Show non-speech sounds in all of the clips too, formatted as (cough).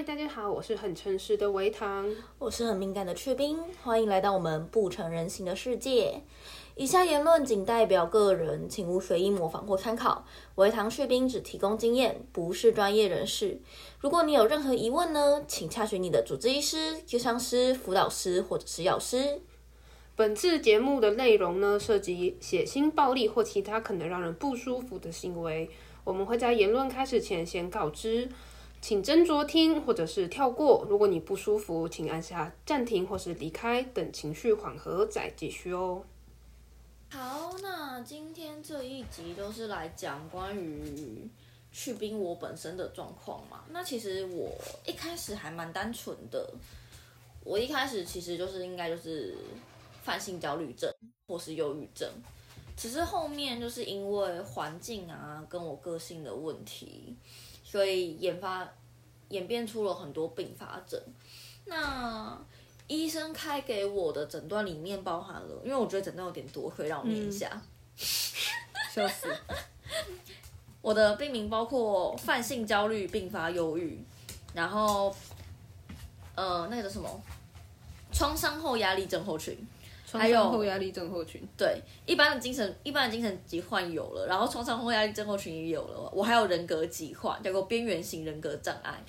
嗨，大家好，我是很诚实的维糖。我是很敏感的雀冰，欢迎来到我们不成人形的世界。以下言论仅代表个人，请勿随意模仿或参考。维糖雀冰只提供经验，不是专业人士。如果你有任何疑问呢，请洽询你的主治医师、咨商师、辅导师或者是药师。本次节目的内容呢，涉及血腥、暴力或其他可能让人不舒服的行为，我们会在言论开始前先告知，请斟酌听或者是跳过。如果你不舒服，请按下暂停或是离开，等情绪缓和再继续哦。好，那今天这一集都是来讲关于去冰我本身的状况嘛。那其实我一开始还蛮单纯的，我一开始其实就是应该就是泛性焦虑症或是忧郁症，只是后面就是因为环境啊跟我个性的问题，所以研发演变出了很多并发症。那医生开给我的诊断里面包含了，因为我觉得诊断有点多，可以让我念一下。(laughs) 笑死！我的病名包括泛性焦虑并发忧郁，然后呃那个叫什么创伤后压力症候群，还有后压力症候群。对，一般的精神一般的精神疾患有了，然后创伤后压力症候群也有了，我还有人格疾患，叫做边缘型人格障碍。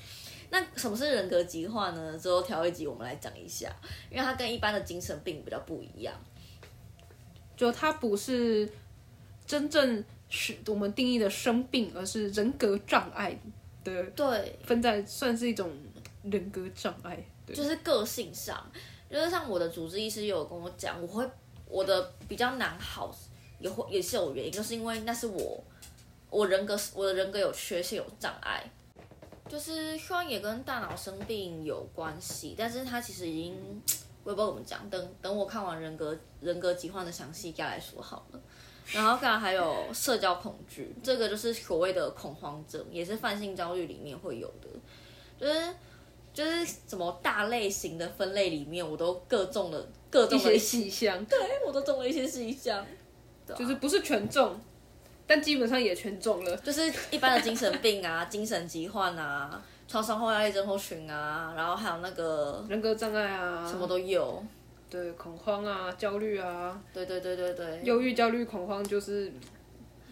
那什么是人格疾患呢？之后调一集我们来讲一下，因为它跟一般的精神病比较不一样。就它不是真正是我们定义的生病，而是人格障碍的，对，分在算是一种人格障碍。对，就是个性上，就是像我的主治医师有跟我讲，我会我的比较难好，也会也是有原因，就是因为那是我我人格我的人格有缺陷有障碍。就是虽然也跟大脑生病有关系，但是他其实已经我也不知道怎么讲。等等我看完人格人格疾患的详细再来说好了。然后当然还有社交恐惧，这个就是所谓的恐慌症，也是泛性焦虑里面会有的。就是就是什么大类型的分类里面，我都各中了各中了一些细项，对我都中了一些细项，就是不是全中。但基本上也全中了，就是一般的精神病啊、(laughs) 精神疾患啊、创伤后压力症候群啊，然后还有那个人格障碍啊，什么都有。对，恐慌啊、焦虑啊，对对对对对，忧郁、焦虑、恐慌就是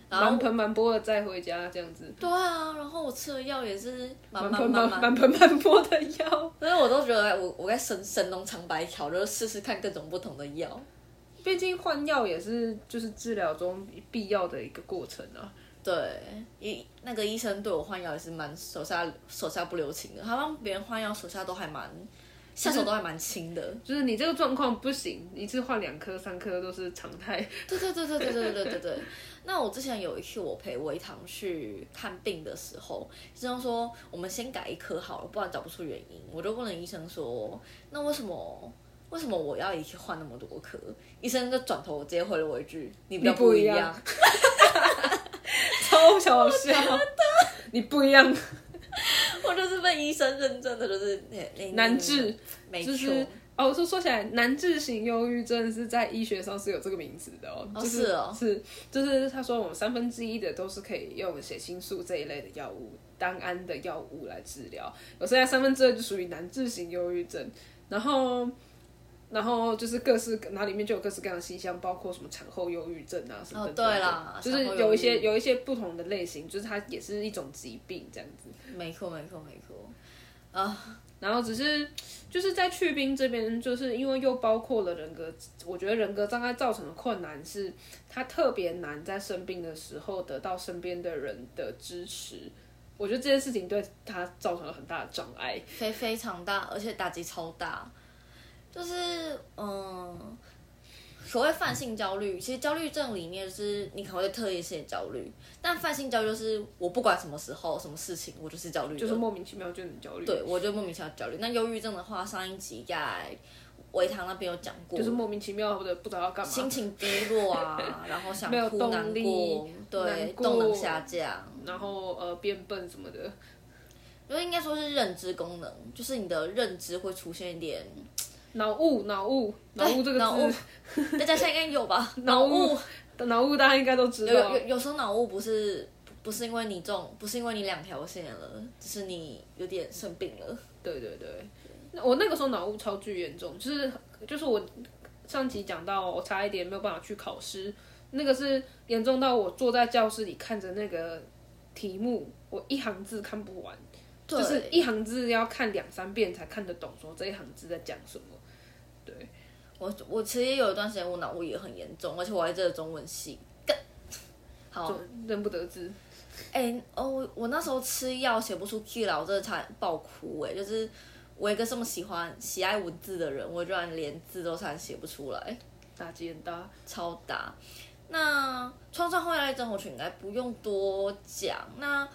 满盆满钵的再回家这样子。对啊，然后我吃的药也是满盆满满盆满钵的药，(laughs) 所以我都觉得我我在神神农尝百草，就是试试看各种不同的药。毕竟换药也是就是治疗中必要的一个过程啊。对，医那个医生对我换药也是蛮手下手下不留情的，他帮别人换药手下都还蛮下手都还蛮轻的。就是你这个状况不行，一次换两颗三颗都是常态。对对对对对对对对对。那我之前有一次我陪维糖去看病的时候，医生说我们先改一颗好了，不然找不出原因。我就问了医生说，那为什么？为什么我要一次换那么多颗？医生就转头直接回了我一句：“你比较不一样。”超搞笑，你不一样。(laughs) 我就是被医生认证的，就是难治，没错。哦，说说起来，难治型忧郁症是在医学上是有这个名字的哦。就是哦，是就是他说我们三分之一的都是可以用血清素这一类的药物、单胺的药物来治疗，有剩下三分之二就属于难治型忧郁症，然后。然后就是各式，然后里面就有各式各样的现象，包括什么产后忧郁症啊什么的。哦，对啦，就是有一些有一些不同的类型，就是它也是一种疾病这样子。没错，没错，没错。啊，然后只是就是在去冰这边，就是因为又包括了人格，我觉得人格障碍造成的困难是，他特别难在生病的时候得到身边的人的支持。我觉得这件事情对他造成了很大的障碍，非非常大，而且打击超大。就是嗯，所谓泛性焦虑，其实焦虑症里面是你可能会特异性焦虑，但泛性焦虑就是我不管什么时候、什么事情，我就是焦虑，就是莫名其妙就很焦虑。对，我就莫名其妙焦虑。那忧郁症的话，上一集在维堂那边有讲过，就是莫名其妙或者不知道要干嘛，心情低落啊，然后想哭、难过，(laughs) 对，动能下降，然后呃变笨什么的，因为应该说是认知功能，就是你的认知会出现一点。脑雾，脑雾，脑雾这个字，大家现在应该有吧？(laughs) 脑雾，脑雾大家应该都知道。有有有时候脑雾不是不是因为你中，不是因为你两条线了，只是你有点生病了。对对对，那我那个时候脑雾超巨严重，就是就是我上集讲到，我差一点没有办法去考试，那个是严重到我坐在教室里看着那个题目，我一行字看不完，对就是一行字要看两三遍才看得懂，说这一行字在讲什么。对，我我其实也有一段时间我脑雾也很严重，而且我还这个中文系。干好，就认不得字。哎、哦，我我那时候吃药写不出 Q 了，我真的差点爆哭哎、就是我一个这么喜欢喜爱文字的人，我居然连字都差点写不出来，打击很大，超大。那创伤后压力症候群应该不用多讲，那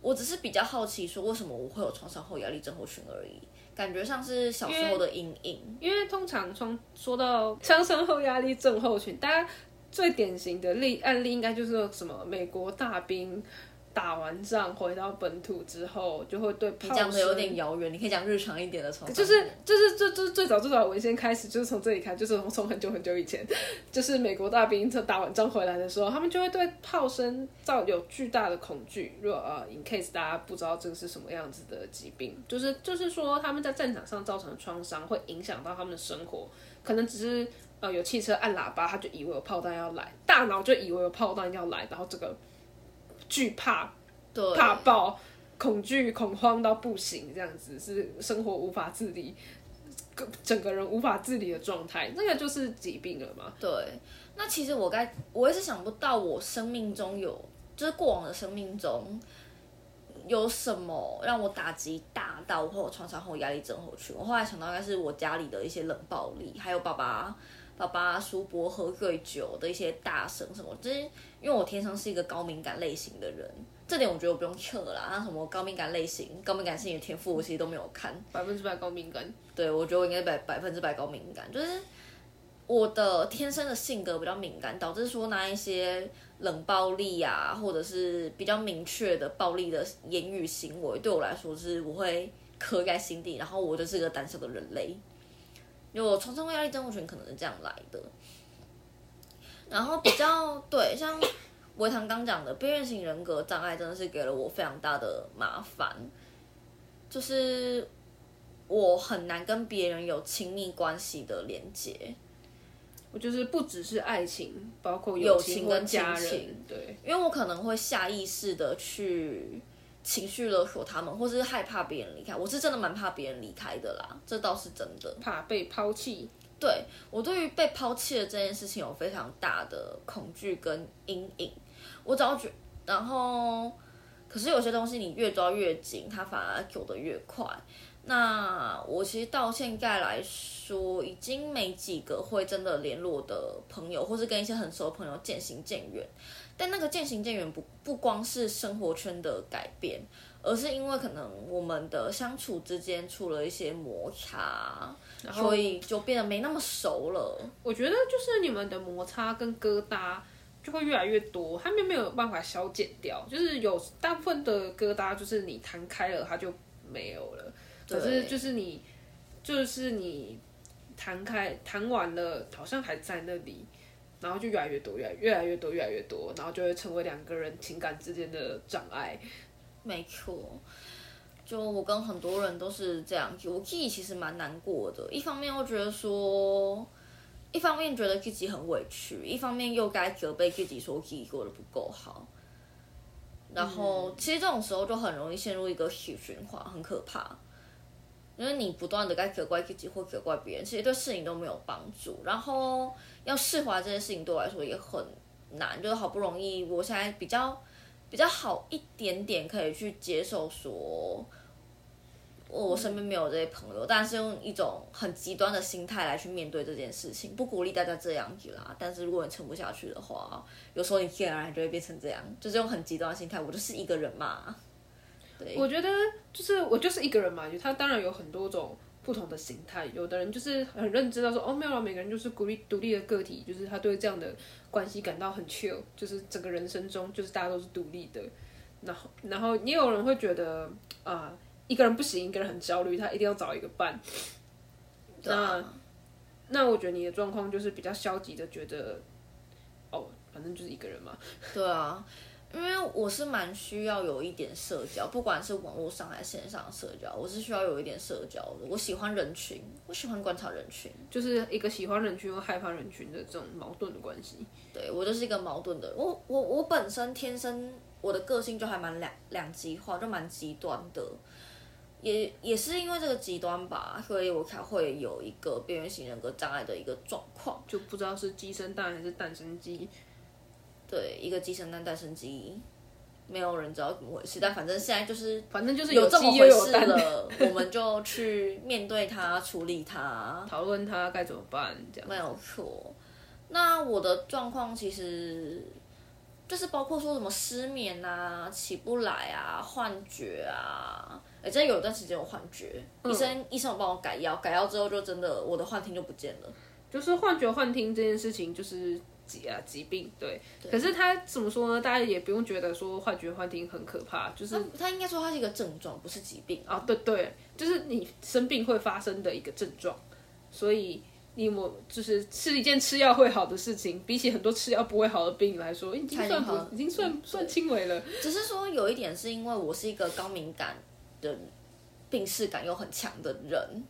我只是比较好奇说为什么我会有创伤后压力症候群而已，感觉像是小时候的阴影。因为通常从说到枪声后压力症候群，大家最典型的例案例应该就是什么美国大兵打完仗回到本土之后，就会对你炮讲的有点遥远，你可以讲日常一点的创伤。就是就是这这最早最早的文献开始就是从这里开，就是从从很久很久以前，就是美国大兵在打完仗回来的时候，他们就会对炮声造有巨大的恐惧。如果呃，in case 大家不知道这个是什么样子的疾病，就是就是说他们在战场上造成的创伤会影响到他们的生活，可能只是呃有汽车按喇叭，他就以为有炮弹要来，大脑就以为有炮弹要来，然后这个惧怕怕爆、恐惧、恐慌到不行，这样子是生活无法自理，个整个人无法自理的状态，那个就是疾病了嘛。对，那其实我该我也是想不到，我生命中有就是过往的生命中有什么让我打击大到我会有创伤后压力症候群。我后来想到应该是我家里的一些冷暴力，还有爸爸爸爸叔伯喝醉酒的一些大声什么，就是因为我天生是一个高敏感类型的人。这点我觉得我不用测啦，那什么高敏感类型、高敏感性的天赋，我其实都没有看。百分之百高敏感，对，我觉得我应该百百分之百高敏感，就是我的天生的性格比较敏感，导致说那一些冷暴力啊，或者是比较明确的暴力的言语行为，对我来说是我会刻在心底，然后我就是个胆小的人类，因为我创伤后压力症候群可能是这样来的，然后比较对像。维唐刚讲的边缘型人格障碍真的是给了我非常大的麻烦，就是我很难跟别人有亲密关系的连接，我就是不只是爱情，包括友情情跟家人，对，因为我可能会下意识的去情绪勒索他们，或是害怕别人离开。我是真的蛮怕别人离开的啦，这倒是真的。怕被抛弃，对我对于被抛弃的这件事情有非常大的恐惧跟阴影。我只要觉，然后可是有些东西你越抓越紧，它反而走得越快。那我其实到现在来说，已经没几个会真的联络的朋友，或是跟一些很熟的朋友渐行渐远。但那个渐行渐远不不光是生活圈的改变，而是因为可能我们的相处之间出了一些摩擦，所以就变得没那么熟了。我觉得就是你们的摩擦跟疙瘩就会越来越多，他们没有办法消减掉。就是有大部分的疙瘩，就是你弹开了，它就没有了。可是就是你，就是你弹开弹完了，好像还在那里，然后就越来越多，越来越来越多，越来越多，然后就会成为两个人情感之间的障碍。没错，就我跟很多人都是这样，我自己其实蛮难过的。一方面我觉得说，一方面觉得自己很委屈，一方面又该责备自己说自己过得不够好。然后，其实这种时候就很容易陷入一个死循环，很可怕。因为你不断的该责怪自己或责怪别人，其实对事情都没有帮助。然后要释怀这件事情对我来说也很难，就是好不容易我现在比较比较好一点点，可以去接受说，我我身边没有这些朋友，但是用一种很极端的心态来去面对这件事情，不鼓励大家这样子啦。但是如果你撑不下去的话，有时候你自然而然就会变成这样，就是用很极端的心态，我就是一个人嘛。对，我觉得就是我就是一个人嘛，他当然有很多种不同的形态。有的人就是很认知到说，哦，没有啊，每个人就是独立独立的个体，就是他对这样的关系感到很 chill，就是整个人生中就是大家都是独立的。然后，然后也有人会觉得啊、一个人不行，一个人很焦虑，他一定要找一个伴。那啊那我觉得你的状况就是比较消极的，觉得哦，反正就是一个人嘛。对啊，因为我是蛮需要有一点社交，不管是网络上还是线上的社交，我是需要有一点社交的。我喜欢人群，我喜欢观察人群。就是一个喜欢人群又害怕人群的这种矛盾的关系。对我就是一个矛盾的人。我我我本身天生我的个性就还蛮两两极化，就蛮极端的。也也是因为这个极端吧，所以我才会有一个边缘型人格障碍的一个状况。就不知道是鸡生蛋还是蛋生鸡。对，一个鸡生蛋，蛋生鸡，没有人知道怎么回事。但反正现在就是，反正就是有这么回事了，(laughs) 我们就去面对它，处理它。讨论它该怎么办，这样。没有错。那我的状况其实就是包括说什么失眠啊、起不来啊、幻觉啊。哎，真的有一段时间有幻觉，医生医生有帮我改药，改药之后就真的我的幻听就不见了。就是幻觉、幻听这件事情，就是疾啊疾病，对。可是他怎么说呢？大家也不用觉得说幻觉、幻听很可怕，就是他他应该说它是一个症状，不是疾病。啊，对对，就是你生病会发生的一个症状，所以你我就是是一件吃药会好的事情，比起很多吃药不会好的病来说，已经算好不已经算算轻微了。只是说有一点是因为我是一个高敏感的病视感又很强的人，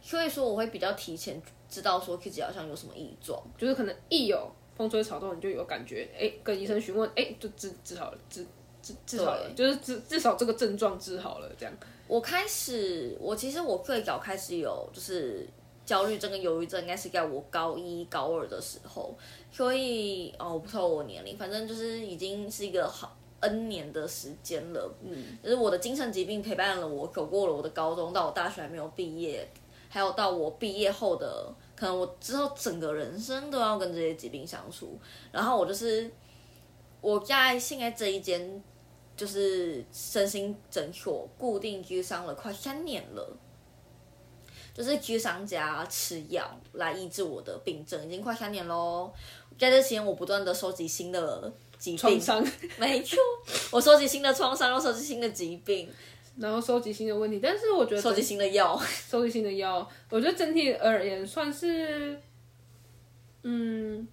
所以说我会比较提前知道说自己好像有什么异状。就是可能一有风吹草动，你就有感觉，哎，跟医生询问，哎，就治治好了，治治治好了，就是至至少这个症状治好了，这样。我开始，我其实我最早开始有就是焦虑症跟忧郁症，应该是在我高一高二的时候，所以哦，我不知道我年龄，反正就是已经是一个好 N 年的时间了。嗯，就是我的精神疾病陪伴了我，走过了我的高中，到我大学还没有毕业，还有到我毕业后的，可能我之后整个人生都要跟这些疾病相处。然后我就是我在现在这一间就是身心诊所固定居上了快三年了，就是居商家吃药来医治我的病症，已经快三年喽。在这期间，我不断的收集新的疾病，创伤，没错，我收集新的创伤，又收集新的疾病，然后收集新的问题，但是我觉得收集新的药。(laughs) 收集新的药，我觉得整体而言算是，嗯，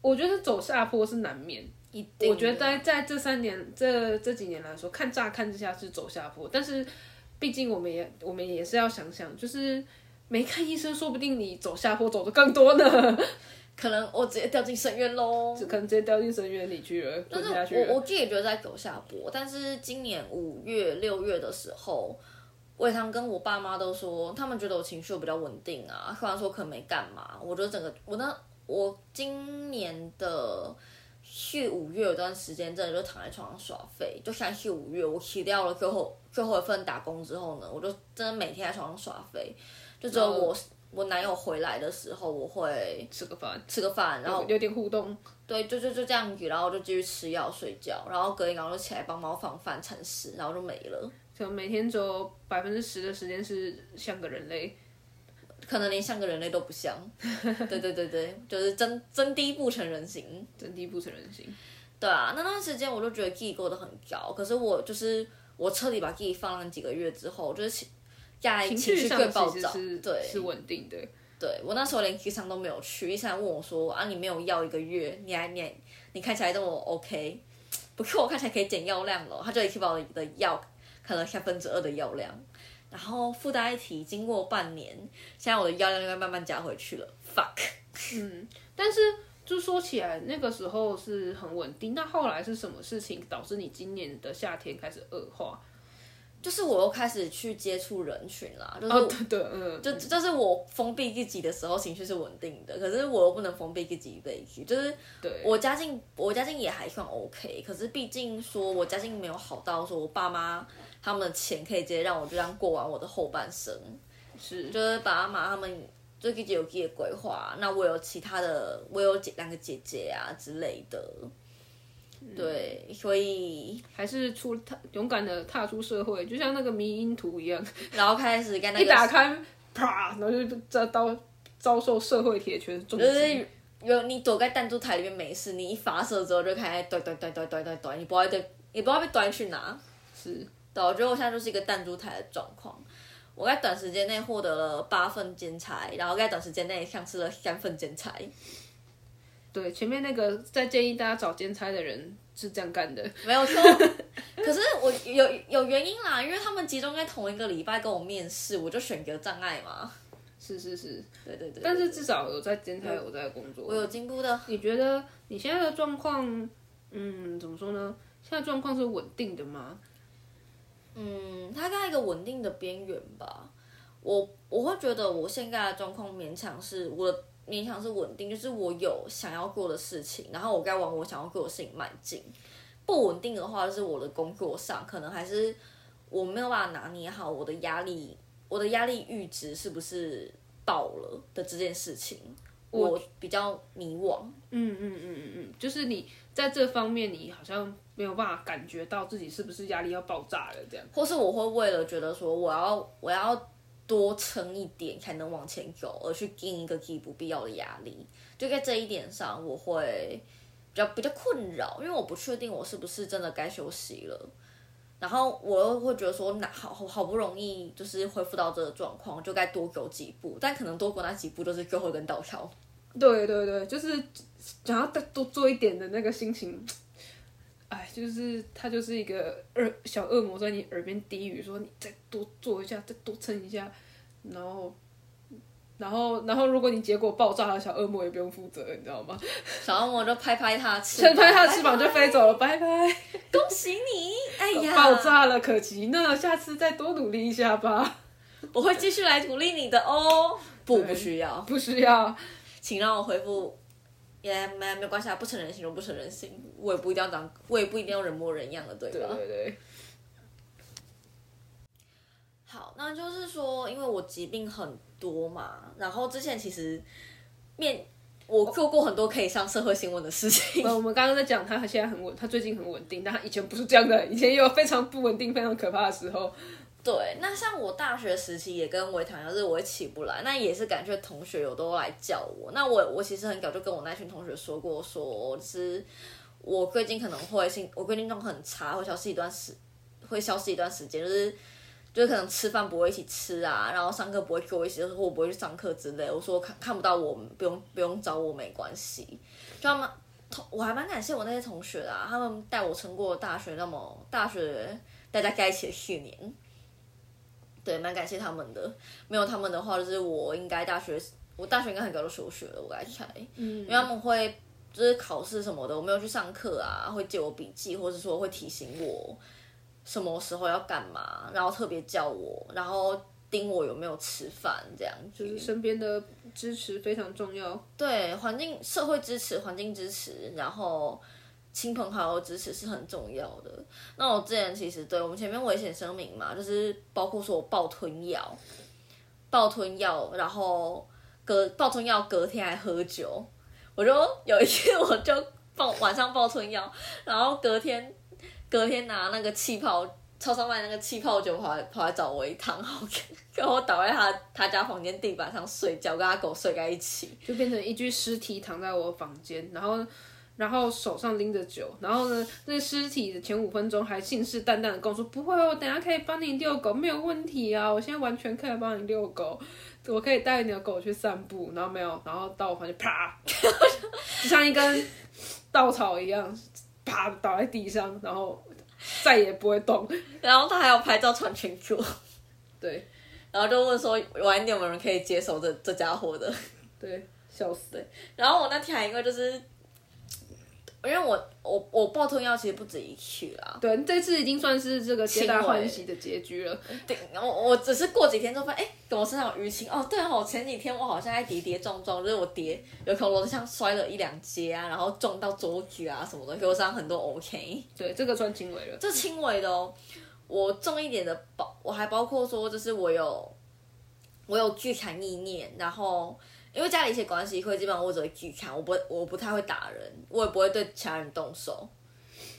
我觉得走下坡是难免。一定我觉得在在这三年这这几年来说，看乍看之下是走下坡，但是毕竟我们也我们也是要想想，就是没看医生，说不定你走下坡走的更多呢，可能我直接掉进深渊喽。可能直接掉进深渊里去了，但是滚下去了。我我自己也觉得在走下坡，但是今年五月六月的时候，伟堂跟我爸妈都说，他们觉得我情绪有比较稳定啊，虽然说可能没干嘛，我觉得整个我那我今年的去五月有段时间真的就躺在床上耍废，就像四五月我辞掉了最后最后一份打工之后呢，我就真的每天在床上耍废，就只有我我男友回来的时候，我会吃个饭，吃个饭，然后有点互动，对，就就就这样子，然后就继续吃药睡觉，然后隔天然后就起来帮猫放饭铲屎，然后就没了。就每天只有百分之十的时间是像个人类。可能连像个人类都不像，(laughs) 对对对对，就是真真低不成人形。真低不成人形。对啊，那段时间我就觉得自己过得很高，可是我就是我彻底把自己放了几个月之后，就是情绪上最暴躁，其实是对是稳定的。对我那时候连医生都没有去，医生还问我说啊，你没有药一个月，你还你还你看起来这么 OK，不是我看起来可以减药量了，他就把我的药可能三分之二的药量，然后附带一提，经过半年，现在我的药量应该慢慢加回去了，fuck。嗯但是就说起来，那个时候是很稳定。那后来是什么事情导致你今年的夏天开始恶化？就是我又开始去接触人群啦，就是、哦，对对，嗯，就就是我封闭自己的时候，情绪是稳定的，可是我又不能封闭自己一辈子。就是对我家境，我家境也还算 OK，可是毕竟说我家境没有好到说我爸妈他们的钱可以直接让我就这样过完我的后半生，是就是爸妈他们就自己有自己的规划，那我有其他的，我有姐两个姐姐啊之类的。对，所以还是出踏勇敢的踏出社会，就像那个迷因图一样，然后开始跟那个一打开，啪，然后就遭遭遭受社会铁拳重击。就是有你躲在弹珠台里面没事，你一发射之后就开始怼怼怼怼怼怼怼，你不知道被你不知道被端去哪。是，对，我觉得我现在就是一个弹珠台的状况。我在短时间内获得了八份兼差，然后在短时间内丧失了三份兼差。对，前面那个在建议大家找兼差的人，是这样干的。没有错。(laughs) 可是我有有原因啦，因为他们集中在同一个礼拜跟我面试，我就选择障碍嘛。是是是，对对对。但是至少有在兼差，有在工作。我有进步的。你觉得你现在的状况，嗯，怎么说呢？现在状况是稳定的吗？嗯，它在一个稳定的边缘吧。我我会觉得我现在的状况勉强是我的勉强是稳定，就是我有想要做的事情，然后我该往我想要做的事情迈进。不稳定的话，就是我的工作上可能还是我没有办法拿捏好我的压力，我的压力阈值是不是到了的这件事情，我比较迷惘。嗯嗯嗯嗯嗯，就是你在这方面，你好像没有办法感觉到自己是不是压力要爆炸了这样，或是我会为了觉得说我要我要。多撑一点才能往前走，而去给一个自己不必要的压力，就在这一点上，我会比较比较困扰，因为我不确定我是不是真的该休息了。然后我又会觉得说，那好好不容易就是恢复到这个状况，就该多走几步，但可能多走那几步就是最后一根稻草。对对对，就是想要再多做一点的那个心情，哎，就是他就是一个恶小恶魔在你耳边低语说，你再多做一下，再多撑一下。然后，然后，然后，如果你结果爆炸了，小恶魔也不用负责，你知道吗？小恶魔就拍拍他翅，拍拍他的翅膀就飞走了，拜拜！恭喜你！哎呀，爆炸了，可惜呢，下次再多努力一下吧。我会继续来鼓励你的哦。不，不需要，不需要，请让我回复。也没没关系啊，不成人形就不成人形，我也不一定要长，我也不一定要人模人样的，对吧？对对对。(laughs) 好，那就是说，因为我疾病很多嘛，然后之前其实面我做过很多可以上社会新闻的事情。(laughs) 我们刚刚在讲他现在很稳，他最近很稳定，但他以前不是这样的，以前也有非常不稳定、非常可怕的时候。对，那像我大学时期也跟维唐一样，是我也起不来，那也是感觉同学有都来叫我。那我我其实很早就跟我那群同学说过，说是我最近可能会心，我最近状况很差，会消失一段时，会消失一段时间，就是。就可能吃饭不会一起吃啊，然后上课不会跟我一起，就是我不会去上课之类。我说看看不到我，不用不用找我没关系。就他们同我还蛮感谢我那些同学啊，他们带我撑过大学，那么大学大家在一起的四年，对，蛮感谢他们的。没有他们的话，就是我应该大学我大学应该很早就休学了，我该猜。嗯。因为他们会就是考试什么的，我没有去上课啊，会借我笔记，或者说会提醒我。什么时候要干嘛，然后特别叫我，然后盯我有没有吃饭，这样就是身边的支持非常重要。对，环境、社会支持、环境支持，然后亲朋好友支持是很重要的。那我之前其实对我们前面危险声明嘛，就是包括说我暴吞药，暴吞药，然后隔暴吞药隔天还喝酒，我就有一天我就暴晚上暴吞药，然后隔天。隔天拿那个气泡，超商卖那个气泡酒，跑来跑来找我一趟，然后我 (laughs) 倒在他他家房间地板上睡觉，跟他狗睡在一起，就变成一具尸体躺在我房间，然后然后手上拎着酒，然后呢，那尸体的前五分钟还信誓旦旦的跟我说不会，我等下可以帮你遛狗，没有问题啊，我现在完全可以帮你遛狗，我可以带你的狗去散步，然后没有，然后到我房间啪，就像一根稻草一样。啪倒在地上，然后再也不会动。然后他还要拍照传群主，对，然后就问说晚点有没有人可以接手这这家伙的？对，笑死。对，然后我那天还因为就是。因为我我我爆吞药其实不止一次啦，对，这次已经算是这个皆大欢喜的结局了。对，我我只是过几天之后发现，哎，我身上有淤青哦。对哦，前几天我好像在跌跌撞撞，就是我跌有可能我像摔了一两阶啊，然后撞到桌子啊什么的，受伤很多。OK，对，这个算轻微了。这轻微的哦，我重一点的包，我还包括说，就是我有我有聚残意念，然后。因为家里一些关系，会基本上我只会拒看，我不我不太会打人，我也不会对其他人动手。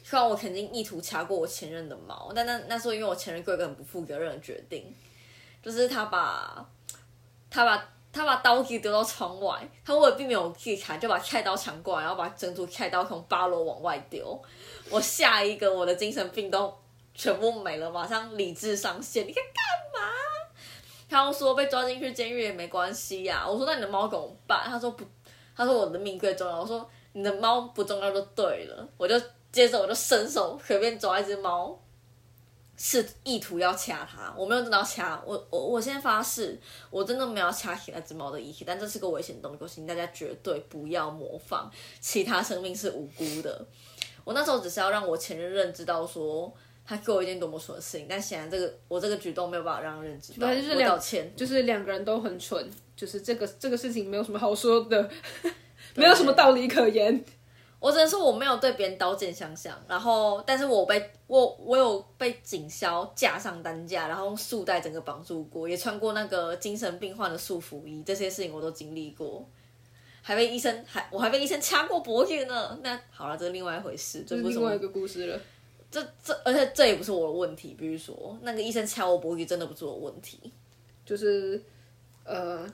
虽然我肯定意图掐过我前任的毛，但那那时候因为我前任做一个很不负责任的决定，就是他把他把他把刀具丢到窗外，他为了避免我拒砍，就把菜刀抢过来，然后把整组菜刀从八楼往外丢。我下一个我的精神病都全部没了，马上理智上线，你在干嘛？他说被抓进去监狱也没关系呀。我说那你的猫怎么办？他说不，他说我的命最重要。我说你的猫不重要就对了。我就接着我就伸手随便抓一只猫，是意图要掐它，我没有真的掐，我我我先发誓，我真的没有掐起那只猫的意思，但这是个危险动作，请大家绝对不要模仿，其他生命是无辜的。我那时候只是要让我前任认知到说。他给我一件多么蠢的事情，但显然这个我这个举动没有办法让人知道，就是道歉。就是两个人都很蠢，就是这个这个事情没有什么好说的，没有什么道理可言。我只能说我没有对别人刀剑相向，然后但是我被我我有被警消架上担架，然后用束带整个绑住过，也穿过那个精神病患的束缚衣，这些事情我都经历过，还被医生还我还被医生掐过脖子呢。那好了，这是另外一回事，这是另外一个故事了。这这，而且这也不是我的问题。比如说，那个医生敲我脖子，真的不是我问题，就是呃，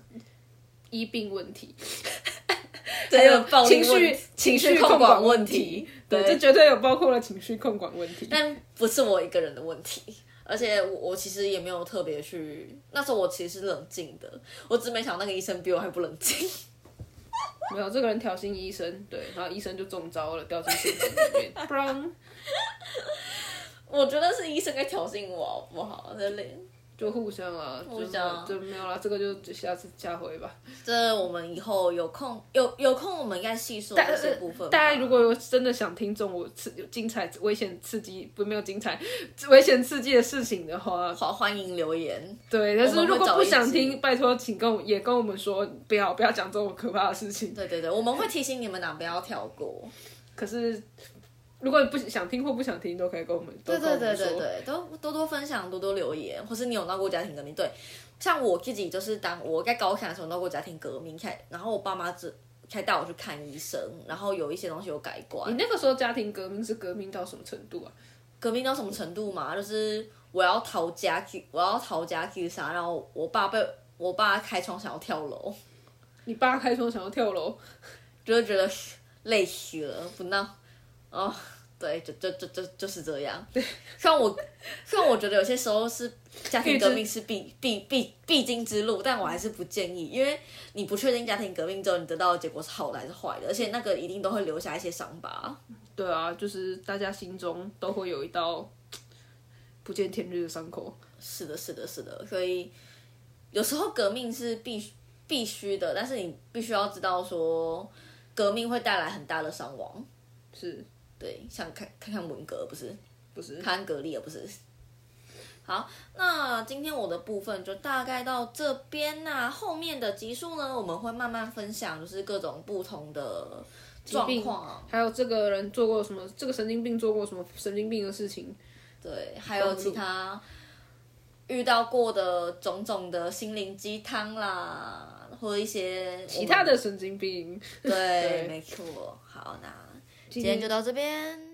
医病问题，(laughs) 还有情绪情绪控管问题。对，这绝对有包括了情绪控管问题。但不是我一个人的问题，而且我我其实也没有特别去。那时候我其实是冷静的，我只没想那个医生比我还不冷静。(laughs) 没有这个人挑衅医生，对，然后医生就中招了，掉进陷阱里面。(laughs) (laughs) 我觉得是医生在挑衅我，好不好？真的。就互相啊，互相就没有了，这个就下次下回吧。这我们以后有空有有空，我们应该细说这些部分。大家如果有真的想听中我刺有精彩、危险、刺激不没有精彩、(laughs) 危险刺激的事情的话，好欢迎留言。对，但是如果不想听，拜托请跟也跟我们说，不要不要讲这种可怕的事情。对对对，我们会提醒你们俩不要跳过。可是。如果你不想听或不想听，都可以跟我们对对对对对，都多多分享，多多留言，或是你有闹过家庭革命？对，像我自己就是当我在高三的时候闹过家庭革命，开然后我爸妈只才带我去看医生，然后有一些东西有改观。你那个时候家庭革命是革命到什么程度啊？革命到什么程度嘛？就是我要逃家去，我要逃家去杀，然后我爸被我爸开窗想要跳楼。你爸开窗想要跳楼，(laughs) 就是觉得 (laughs) 累死了，不闹。哦，对，就就就就就是这样。对，虽然我虽然我觉得有些时候是家庭革命是必必必必经之路，但我还是不建议，因为你不确定家庭革命之后你得到的结果是好的还是坏的，而且那个一定都会留下一些伤疤。对啊，就是大家心中都会有一道不见天日的伤口。是的，是的，是的。所以有时候革命是必必须的，但是你必须要知道说，革命会带来很大的伤亡。是。对，想看看看文革不是，不是看格力，而不是。好，那今天我的部分就大概到这边那后面的集数呢，我们会慢慢分享，就是各种不同的状况，还有这个人做过什么，这个神经病做过什么神经病的事情。对，还有其他遇到过的种种的心灵鸡汤啦，或一些其他的神经病。对，(laughs) 没错。好，那。今天就到这边。